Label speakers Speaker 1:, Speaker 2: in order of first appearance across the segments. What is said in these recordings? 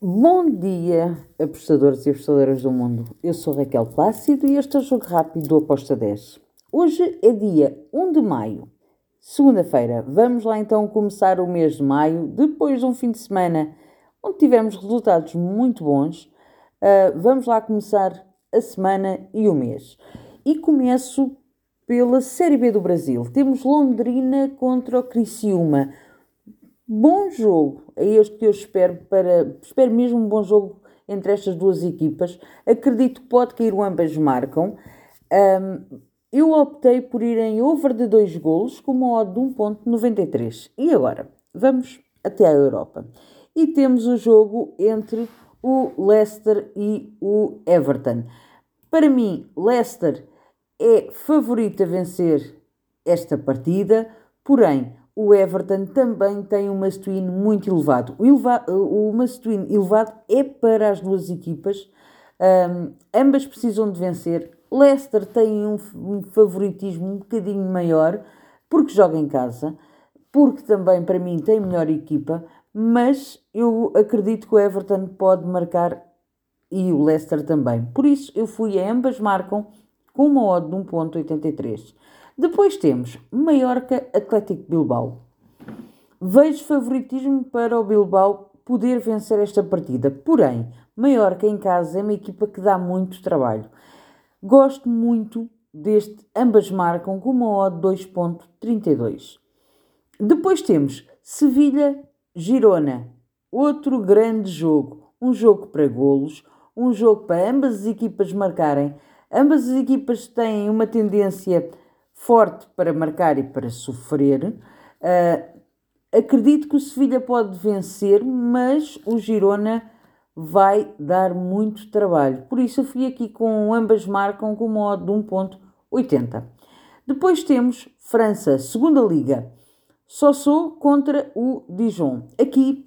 Speaker 1: Bom dia, apostadores e apostadoras do mundo. Eu sou Raquel Plácido e este é o Jogo Rápido do Aposta 10. Hoje é dia 1 de maio, segunda-feira. Vamos lá então começar o mês de maio, depois de um fim de semana onde tivemos resultados muito bons. Uh, vamos lá começar a semana e o mês. E começo pela Série B do Brasil. Temos Londrina contra o Criciúma bom jogo. É este que eu espero para. Espero mesmo um bom jogo entre estas duas equipas. Acredito que pode cair ambas marcam. Um, eu optei por ir em over de 2 golos com uma odd de 1.93. E agora? Vamos até a Europa. E temos o jogo entre o Leicester e o Everton. Para mim, Leicester é favorito a vencer esta partida, porém, o Everton também tem um must-win muito elevado. O, eleva o must-win elevado é para as duas equipas, um, ambas precisam de vencer. Leicester tem um, um favoritismo um bocadinho maior, porque joga em casa, porque também para mim tem melhor equipa, mas eu acredito que o Everton pode marcar e o Leicester também. Por isso eu fui a ambas marcam com uma odd de 1.83. Depois temos Mallorca Atlético Bilbao. Vejo favoritismo para o Bilbao poder vencer esta partida, porém, Mallorca em casa é uma equipa que dá muito trabalho. Gosto muito deste, ambas marcam com uma odd 2.32. Depois temos Sevilha-Girona, outro grande jogo, um jogo para golos, um jogo para ambas as equipas marcarem. Ambas as equipas têm uma tendência forte para marcar e para sofrer. Uh, acredito que o Sevilha pode vencer, mas o Girona vai dar muito trabalho. Por isso eu fui aqui com ambas marcam com uma odd de 1.80. Depois temos França, segunda liga. Só sou contra o Dijon. Aqui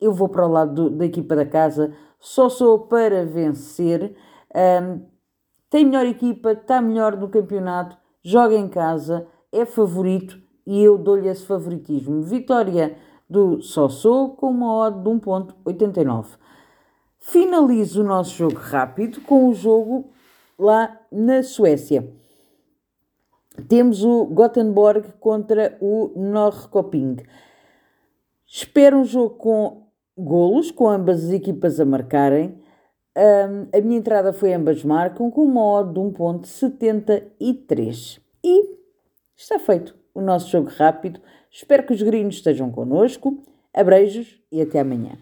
Speaker 1: eu vou para o lado do, da equipa da casa. Só sou para vencer. Um, tem melhor equipa, está melhor no campeonato joga em casa, é favorito e eu dou-lhe esse favoritismo. Vitória do Sossô com uma odd de 1.89. Finalizo o nosso jogo rápido com o jogo lá na Suécia. Temos o Gothenburg contra o Norrköping. Espero um jogo com golos, com ambas as equipas a marcarem. Um, a minha entrada foi ambas marcam com uma odd de 1.73. E está feito o nosso jogo rápido. Espero que os gringos estejam connosco. Abreijos e até amanhã.